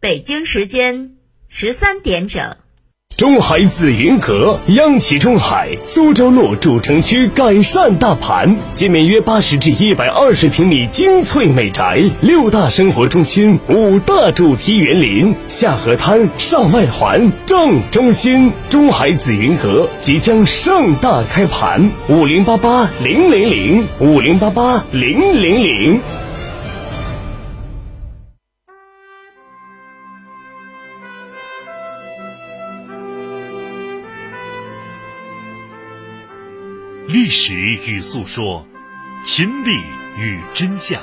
北京时间十三点整。中海紫云阁，央企中海苏州路主城区改善大盘，建面约八十至一百二十平米精粹美宅，六大生活中心，五大主题园林，下河滩，上外环，正中心。中海紫云阁即将盛大开盘，五零八八零零零，五零八八零零零。历史与诉说，秦理与真相。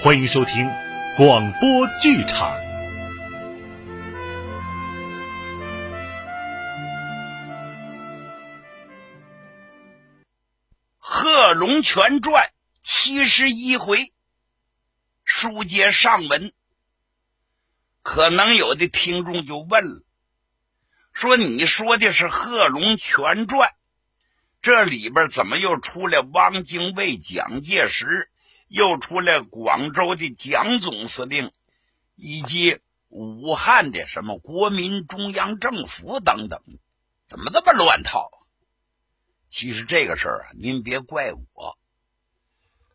欢迎收听广播剧场《贺龙全传》七十一回，书接上文。可能有的听众就问了：“说你说的是《贺龙全传》？”这里边怎么又出来汪精卫、蒋介石，又出来广州的蒋总司令，以及武汉的什么国民中央政府等等？怎么这么乱套？其实这个事儿啊，您别怪我。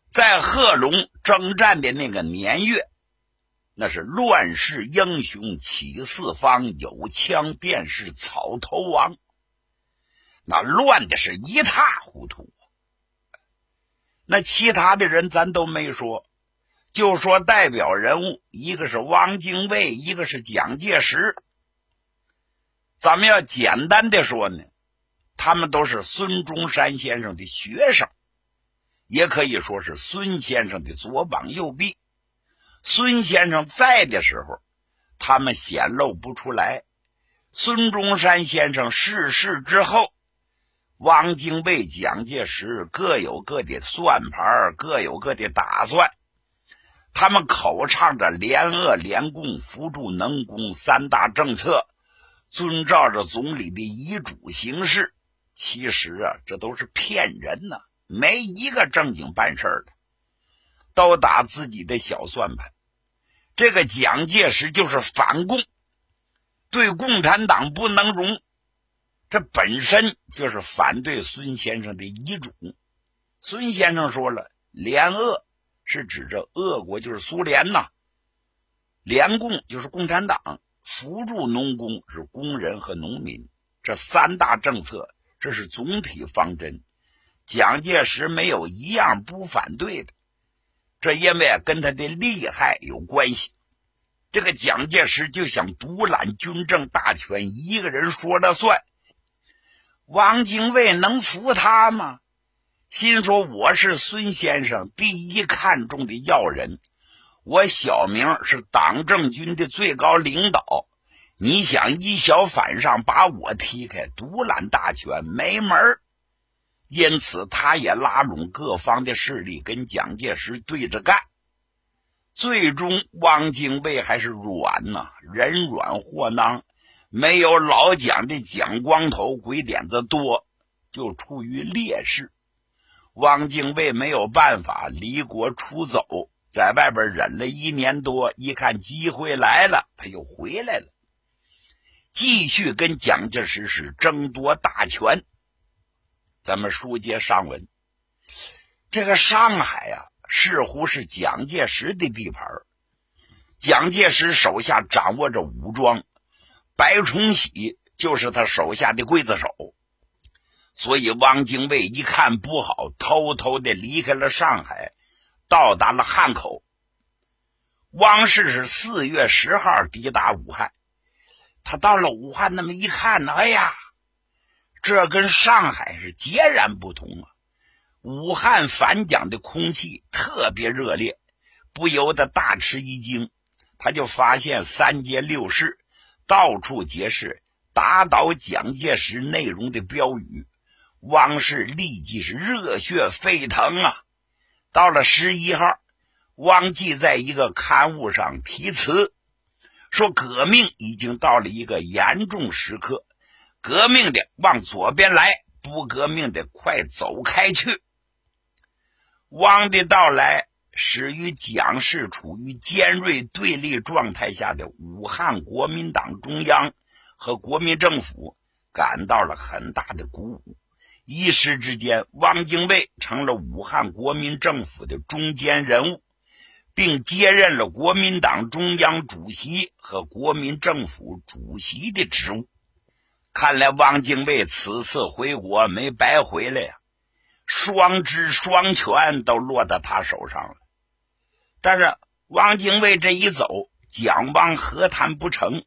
在贺龙征战的那个年月，那是乱世英雄起四方，有枪便是草头王。那乱的是一塌糊涂，那其他的人咱都没说，就说代表人物，一个是汪精卫，一个是蒋介石。咱们要简单的说呢，他们都是孙中山先生的学生，也可以说是孙先生的左膀右臂。孙先生在的时候，他们显露不出来；孙中山先生逝世之后。汪精卫、蒋介石各有各的算盘，各有各的打算。他们口唱着联俄、联共、扶助农工三大政策，遵照着总理的遗嘱行事。其实啊，这都是骗人呐，没一个正经办事的，都打自己的小算盘。这个蒋介石就是反共，对共产党不能容。这本身就是反对孙先生的遗嘱。孙先生说了，联俄是指着俄国就是苏联呐，联共就是共产党，扶助农工是工人和农民。这三大政策，这是总体方针。蒋介石没有一样不反对的，这因为跟他的利害有关系。这个蒋介石就想独揽军政大权，一个人说了算。汪精卫能服他吗？心说我是孙先生第一看重的要人，我小名是党政军的最高领导。你想一小反上，把我踢开，独揽大权，没门。因此，他也拉拢各方的势力，跟蒋介石对着干。最终，汪精卫还是软呐，人软货囊。没有老蒋的蒋光头鬼点子多，就处于劣势。汪精卫没有办法离国出走，在外边忍了一年多，一看机会来了，他又回来了，继续跟蒋介石是争夺大权。咱们书接上文，这个上海啊，似乎是蒋介石的地盘蒋介石手下掌握着武装。白崇禧就是他手下的刽子手，所以汪精卫一看不好，偷偷的离开了上海，到达了汉口。汪氏是四月十号抵达武汉，他到了武汉，那么一看呢，哎呀，这跟上海是截然不同啊！武汉反蒋的空气特别热烈，不由得大吃一惊，他就发现三街六市。到处皆是打倒蒋介石内容的标语，汪氏立即是热血沸腾啊！到了十一号，汪记在一个刊物上题词，说革命已经到了一个严重时刻，革命的往左边来，不革命的快走开去。汪的到来使与蒋氏处于尖锐对立状态下的武汉国民党中央和国民政府感到了很大的鼓舞。一时之间，汪精卫成了武汉国民政府的中坚人物，并接任了国民党中央主席和国民政府主席的职务。看来汪精卫此次回国没白回来呀，双知双权都落到他手上了。但是汪精卫这一走，蒋汪和谈不成，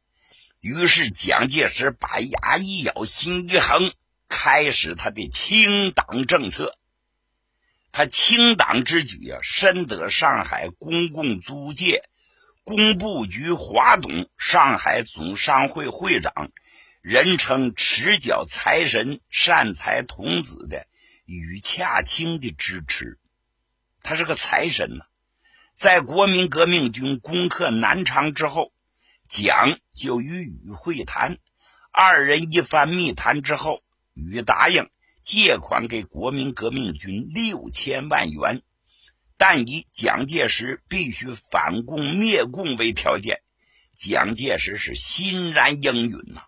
于是蒋介石把牙一咬，心一横，开始他的清党政策。他清党之举啊，深得上海公共租界工部局华董、上海总商会会长。人称持脚财神、善财童子的与洽清的支持，他是个财神呐。在国民革命军攻克南昌之后，蒋就与禹会谈，二人一番密谈之后，禹答应借款给国民革命军六千万元，但以蒋介石必须反共灭共为条件。蒋介石是欣然应允呐。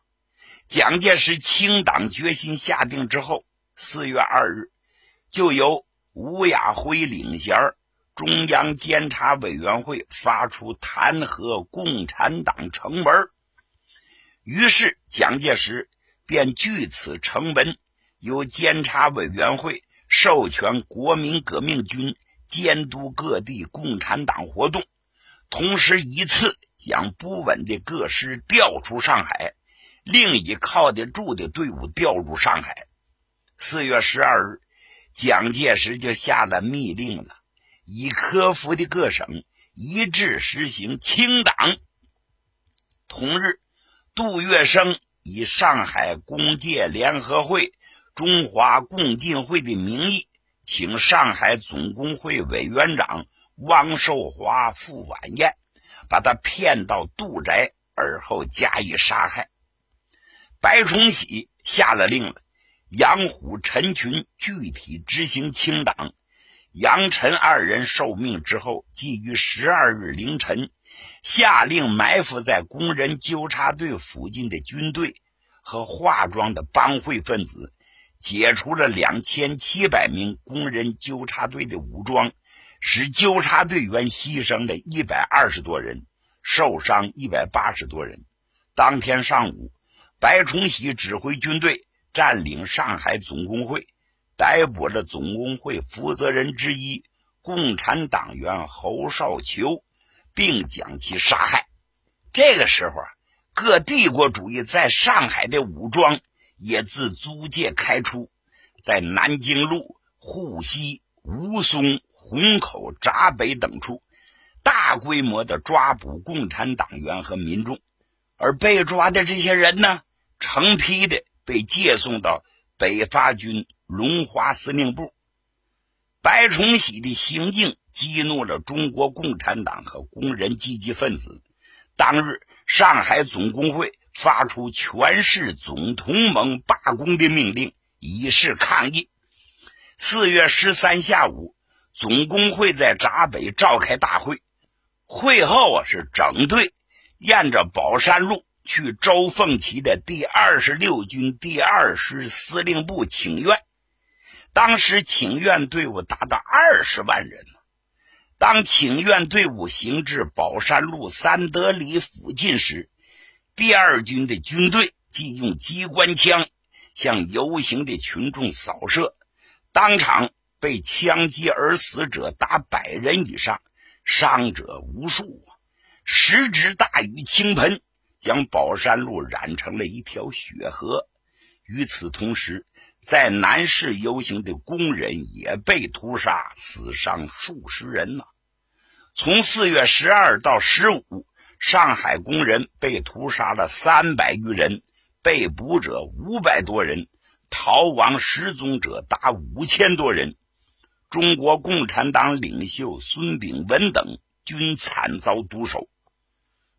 蒋介石清党决心下定之后，四月二日，就由吴亚辉领衔中央监察委员会发出弹劾共产党呈文。于是，蒋介石便据此呈文，由监察委员会授权国民革命军监督各地共产党活动，同时一次将不稳的各师调出上海。另以靠得住的队伍调入上海。四月十二日，蒋介石就下了密令了，以科服的各省一致实行清党。同日，杜月笙以上海工界联合会、中华共进会的名义，请上海总工会委员长汪寿华赴晚宴，把他骗到杜宅，而后加以杀害。白崇禧下了令了，杨虎、陈群具体执行清党。杨陈二人受命之后，即于十二日凌晨，下令埋伏在工人纠察队附近的军队和化妆的帮会分子，解除了两千七百名工人纠察队的武装，使纠察队员牺牲了一百二十多人，受伤一百八十多人。当天上午。白崇禧指挥军队占领上海总工会，逮捕了总工会负责人之一共产党员侯少球，并将其杀害。这个时候啊，各帝国主义在上海的武装也自租界开出，在南京路、沪西、吴淞、虹口、闸北等处，大规模的抓捕共产党员和民众，而被抓的这些人呢？成批的被借送到北伐军龙华司令部。白崇禧的行径激怒了中国共产党和工人积极分子。当日，上海总工会发出全市总同盟罢工的命令，以示抗议。四月十三下午，总工会在闸北召开大会，会后啊是整队沿着宝山路。去周凤岐的第二十六军第二师司令部请愿，当时请愿队伍达到二十万人当请愿队伍行至宝山路三德里附近时，第二军的军队即用机关枪向游行的群众扫射，当场被枪击而死者达百人以上，伤者无数啊！时值大雨倾盆。将宝山路染成了一条血河。与此同时，在南市游行的工人也被屠杀，死伤数十人呢。从四月十二到十五，上海工人被屠杀了三百余人，被捕者五百多人，逃亡失踪者达五千多人。中国共产党领袖孙炳文等均惨遭毒手。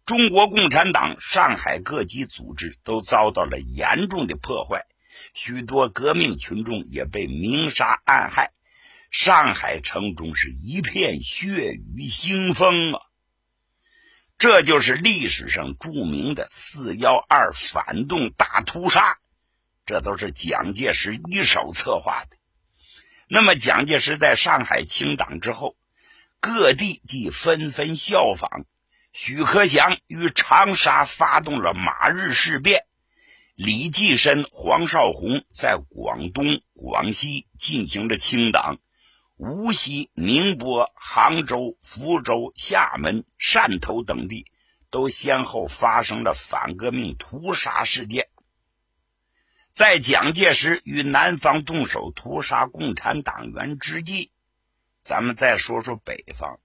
中国共产党上海各级组织都遭到了严重的破坏，许多革命群众也被明杀暗害，上海城中是一片血雨腥风啊！这就是历史上著名的“四幺二”反动大屠杀，这都是蒋介石一手策划的。那么，蒋介石在上海清党之后，各地即纷纷效仿。许克祥于长沙发动了马日事变，李济深、黄绍竑在广东、广西进行了清党，无锡、宁波、杭州、福州、厦门、汕头等地都先后发生了反革命屠杀事件。在蒋介石与南方动手屠杀共产党员之际，咱们再说说北方。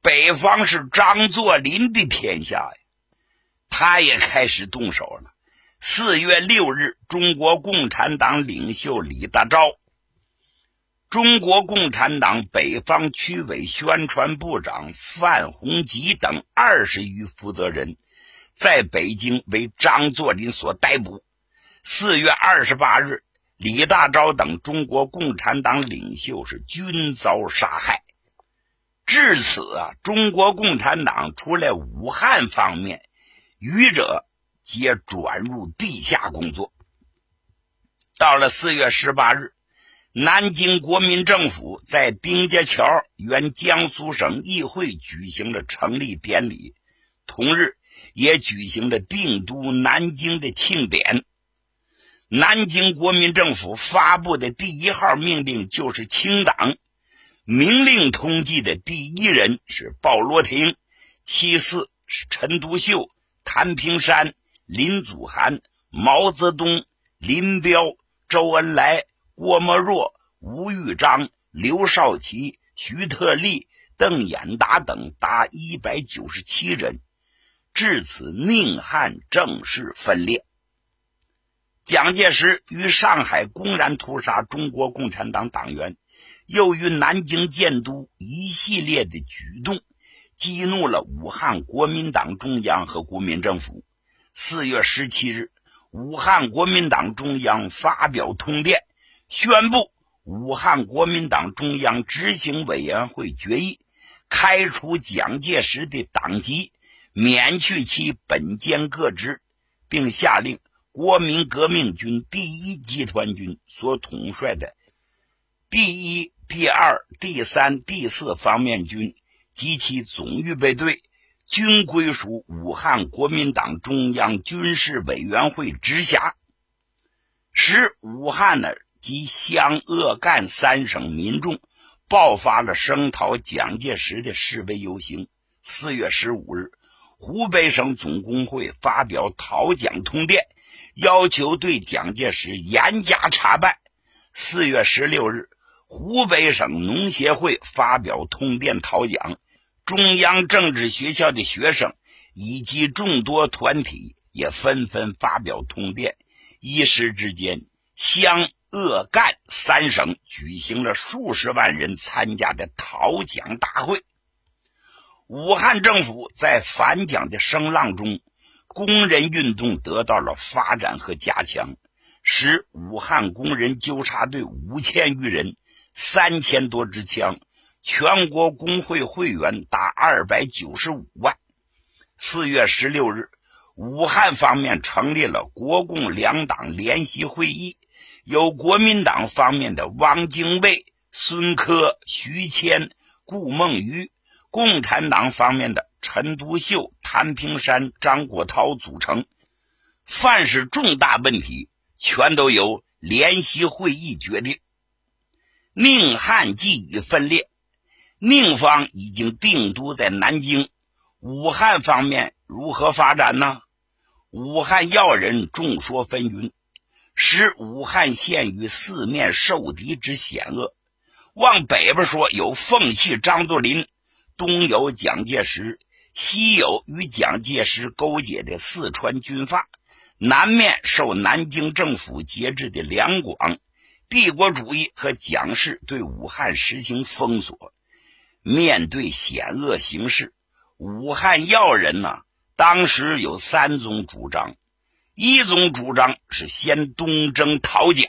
北方是张作霖的天下呀，他也开始动手了。四月六日，中国共产党领袖李大钊、中国共产党北方区委宣传部长范洪吉等二十余负责人，在北京为张作霖所逮捕。四月二十八日，李大钊等中国共产党领袖是均遭杀害。至此啊，中国共产党除了武汉方面，余者皆转入地下工作。到了四月十八日，南京国民政府在丁家桥原江苏省议会举行了成立典礼，同日也举行了定都南京的庆典。南京国民政府发布的第一号命令就是清党。明令通缉的第一人是鲍罗廷，其次是陈独秀、谭平山、林祖涵、毛泽东、林彪、周恩来、郭沫若、吴玉章、刘少奇、徐特立、邓演达等达一百九十七人。至此，宁汉正式分裂。蒋介石于上海公然屠杀中国共产党党员。又于南京建都一系列的举动，激怒了武汉国民党中央和国民政府。四月十七日，武汉国民党中央发表通电，宣布武汉国民党中央执行委员会决议开除蒋介石的党籍，免去其本兼各职，并下令国民革命军第一集团军所统帅的第一。第二、第三、第四方面军及其总预备队均归属武汉国民党中央军事委员会直辖，使武汉呢及湘鄂赣三省民众爆发了声讨蒋介石的示威游行。四月十五日，湖北省总工会发表讨蒋通电，要求对蒋介石严加查办。四月十六日。湖北省农协会发表通电讨蒋，中央政治学校的学生以及众多团体也纷纷发表通电。一时之间，湘鄂赣三省举行了数十万人参加的讨蒋大会。武汉政府在反蒋的声浪中，工人运动得到了发展和加强，使武汉工人纠察队五千余人。三千多支枪，全国工会会员达二百九十五万。四月十六日，武汉方面成立了国共两党联席会议，由国民党方面的汪精卫、孙科、徐谦、顾孟余，共产党方面的陈独秀、谭平山、张国焘组成。凡是重大问题，全都由联席会议决定。宁汉既已分裂，宁方已经定都在南京，武汉方面如何发展呢？武汉要人众说纷纭，使武汉陷于四面受敌之险恶。往北边说有奉系张作霖，东有蒋介石，西有与蒋介石勾结的四川军阀，南面受南京政府节制的两广。帝国主义和蒋氏对武汉实行封锁，面对险恶形势，武汉要人呢，当时有三种主张：一种主张是先东征讨蒋；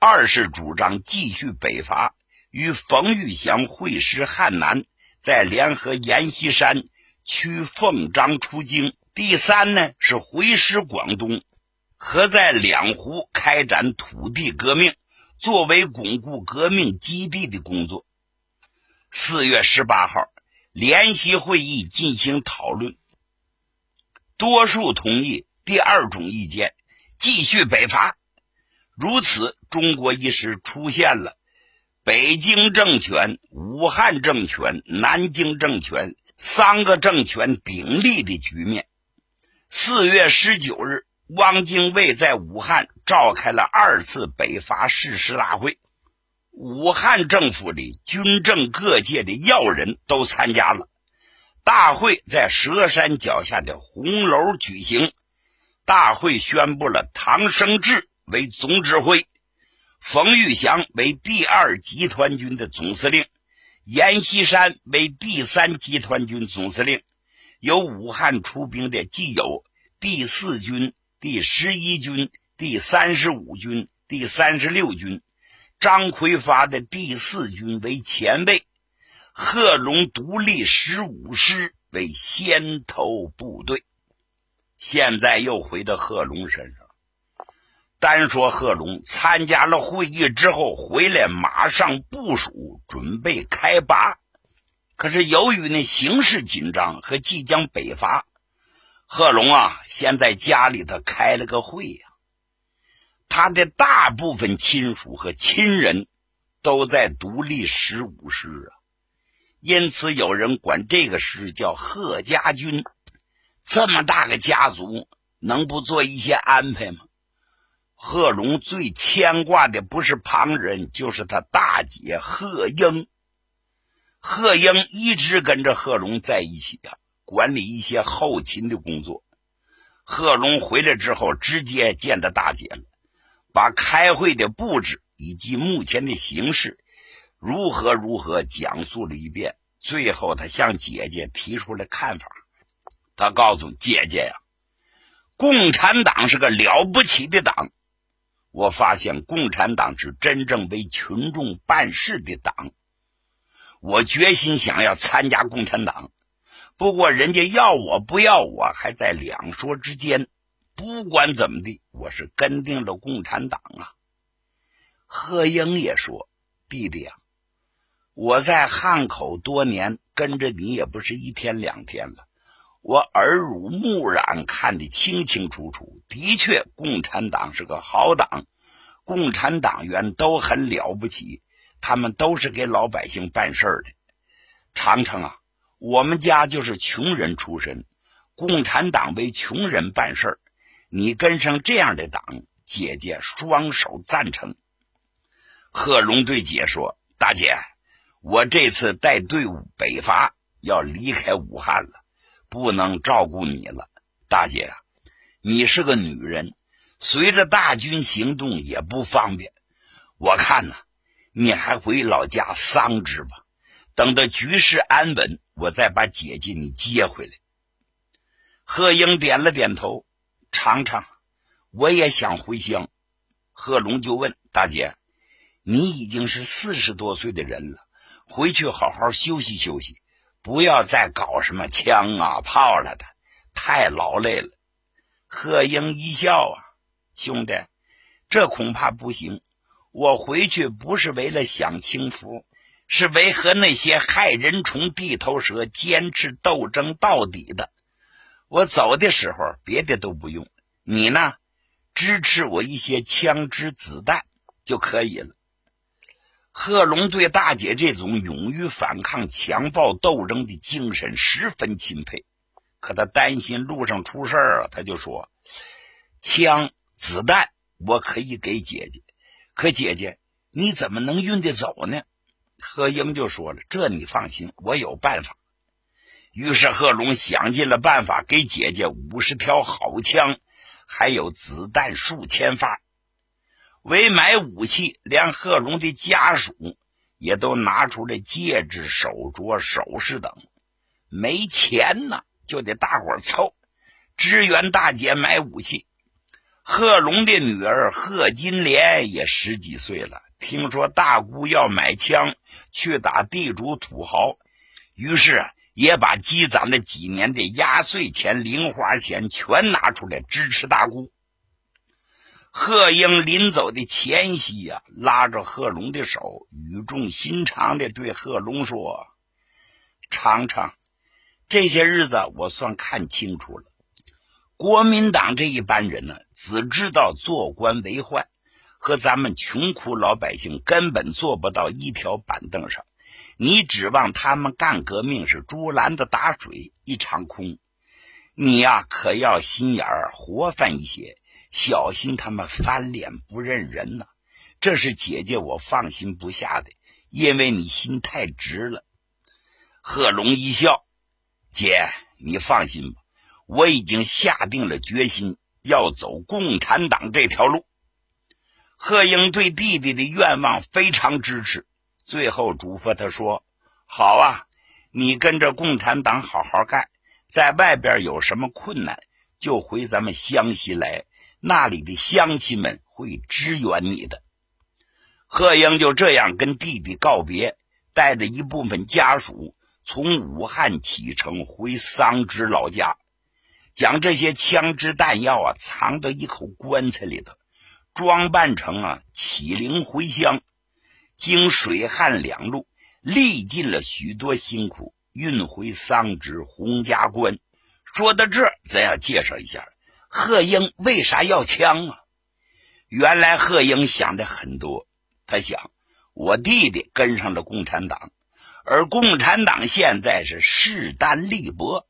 二是主张继续北伐，与冯玉祥会师汉南，再联合阎锡山驱奉章出京。第三呢是回师广东，和在两湖开展土地革命，作为巩固革命基地的工作。四月十八号，联席会议进行讨论，多数同意第二种意见，继续北伐。如此，中国一时出现了北京政权、武汉政权、南京政权三个政权鼎立的局面。四月十九日，汪精卫在武汉召开了二次北伐誓师大会，武汉政府里军政各界的要人都参加了。大会在佘山脚下的红楼举行。大会宣布了唐生智为总指挥，冯玉祥为第二集团军的总司令，阎锡山为第三集团军总司令。由武汉出兵的既有第四军、第十一军、第三十五军、第三十六军，张奎发的第四军为前卫，贺龙独立十五师为先头部队。现在又回到贺龙身上，单说贺龙参加了会议之后回来，马上部署准备开拔。可是由于那形势紧张和即将北伐，贺龙啊，先在家里头开了个会呀。他的大部分亲属和亲人都在独立十五师啊，因此有人管这个师叫贺家军。这么大个家族，能不做一些安排吗？贺龙最牵挂的不是旁人，就是他大姐贺英。贺英一直跟着贺龙在一起啊，管理一些后勤的工作。贺龙回来之后，直接见到大姐了，把开会的布置以及目前的形势如何如何讲述了一遍。最后，他向姐姐提出了看法。他告诉姐姐呀，共产党是个了不起的党。我发现共产党是真正为群众办事的党。我决心想要参加共产党，不过人家要我不要我还在两说之间。不管怎么地，我是跟定了共产党啊。贺英也说：“弟弟啊，我在汉口多年，跟着你也不是一天两天了，我耳濡目染，看得清清楚楚。的确，共产党是个好党，共产党员都很了不起。”他们都是给老百姓办事的。长城啊，我们家就是穷人出身，共产党为穷人办事儿你跟上这样的党，姐姐双手赞成。贺龙对姐说：“大姐，我这次带队伍北伐，要离开武汉了，不能照顾你了。大姐，你是个女人，随着大军行动也不方便。我看呢。”你还回老家桑植吧，等到局势安稳，我再把姐姐你接回来。贺英点了点头。尝尝，我也想回乡。贺龙就问大姐：“你已经是四十多岁的人了，回去好好休息休息，不要再搞什么枪啊炮了的，太劳累了。”贺英一笑啊，兄弟，这恐怕不行。我回去不是为了享清福，是为和那些害人虫、地头蛇坚持斗争到底的。我走的时候，别的都不用，你呢，支持我一些枪支子弹就可以了。贺龙对大姐这种勇于反抗强暴斗争的精神十分钦佩，可他担心路上出事儿啊，他就说：“枪子弹我可以给姐姐。”可姐姐，你怎么能运得走呢？贺英就说了：“这你放心，我有办法。”于是贺龙想尽了办法，给姐姐五十条好枪，还有子弹数千发。为买武器，连贺龙的家属也都拿出了戒指、手镯、首饰等。没钱呢，就得大伙凑，支援大姐买武器。贺龙的女儿贺金莲也十几岁了，听说大姑要买枪去打地主土豪，于是啊，也把积攒了几年的压岁钱、零花钱全拿出来支持大姑。贺英临走的前夕呀，拉着贺龙的手，语重心长的对贺龙说：“尝尝，这些日子我算看清楚了，国民党这一班人呢，只知道做官为患，和咱们穷苦老百姓根本坐不到一条板凳上。你指望他们干革命是竹篮子打水一场空。你呀，可要心眼儿活泛一些。”小心他们翻脸不认人呐！这是姐姐我放心不下的，因为你心太直了。贺龙一笑：“姐，你放心吧，我已经下定了决心要走共产党这条路。”贺英对弟弟的愿望非常支持，最后嘱咐他说：“好啊，你跟着共产党好好干，在外边有什么困难就回咱们湘西来。”那里的乡亲们会支援你的。贺英就这样跟弟弟告别，带着一部分家属从武汉启程回桑植老家，将这些枪支弹药啊藏到一口棺材里头，装扮成啊启灵回乡。经水旱两路，历尽了许多辛苦，运回桑植洪家关。说到这，咱要介绍一下。贺英为啥要枪啊？原来贺英想的很多，他想，我弟弟跟上了共产党，而共产党现在是势单力薄，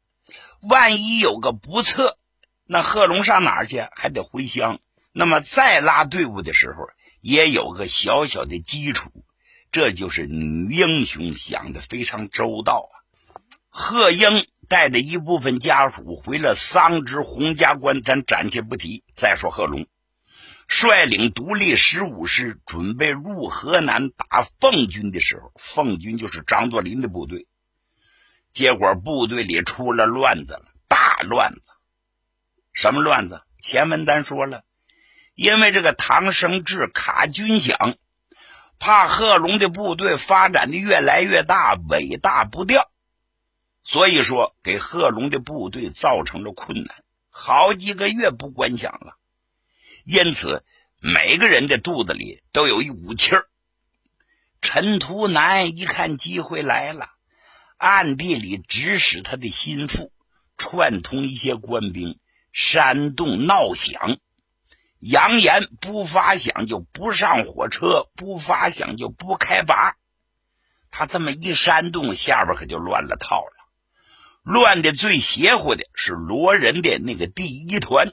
万一有个不测，那贺龙上哪儿去？还得回乡。那么再拉队伍的时候，也有个小小的基础。这就是女英雄想的非常周到啊。贺英。带着一部分家属回了桑植洪家关，咱暂且不提。再说贺龙率领独立十五师准备入河南打奉军的时候，奉军就是张作霖的部队。结果部队里出了乱子了，大乱子。什么乱子？前文咱说了，因为这个唐生智卡军饷，怕贺龙的部队发展的越来越大，尾大不掉。所以说，给贺龙的部队造成了困难，好几个月不关饷了。因此，每个人的肚子里都有一股气儿。陈图南一看机会来了，暗地里指使他的心腹，串通一些官兵，煽动闹饷，扬言不发饷就不上火车，不发饷就不开拔。他这么一煽动，下边可就乱了套了。乱的最邪乎的是罗仁的那个第一团，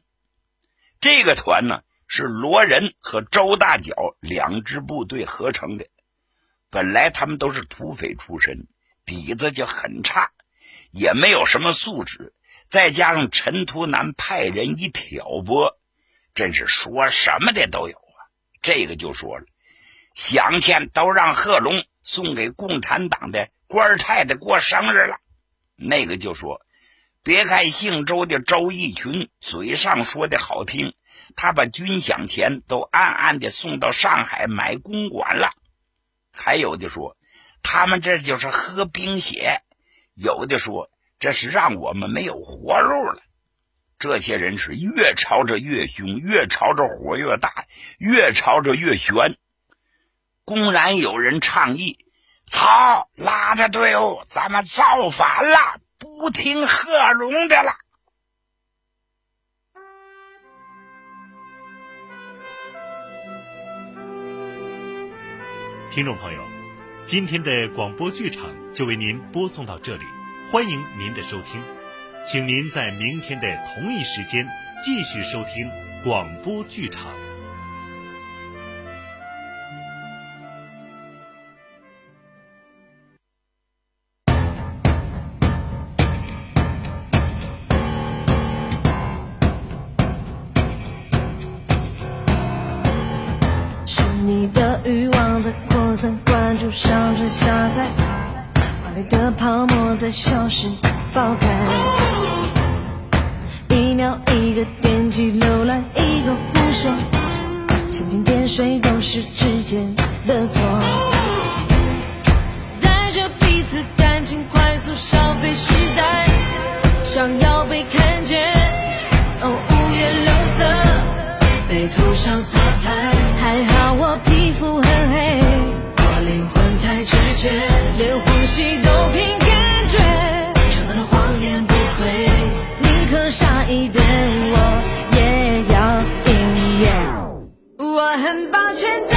这个团呢是罗仁和周大脚两支部队合成的。本来他们都是土匪出身，底子就很差，也没有什么素质。再加上陈图南派人一挑拨，真是说什么的都有啊。这个就说了，饷钱都让贺龙送给共产党的官太太过生日了。那个就说，别看姓周的周义群嘴上说的好听，他把军饷钱都暗暗的送到上海买公馆了。还有的说，他们这就是喝冰血；有的说，这是让我们没有活路了。这些人是越吵着越凶，越吵着火越大，越吵着越悬。公然有人倡议。操！拉着队伍，咱们造反了，不听贺龙的了。听众朋友，今天的广播剧场就为您播送到这里，欢迎您的收听，请您在明天的同一时间继续收听广播剧场。是你的欲望在扩散，关注上传下载，华丽的泡沫在消失爆开。很抱歉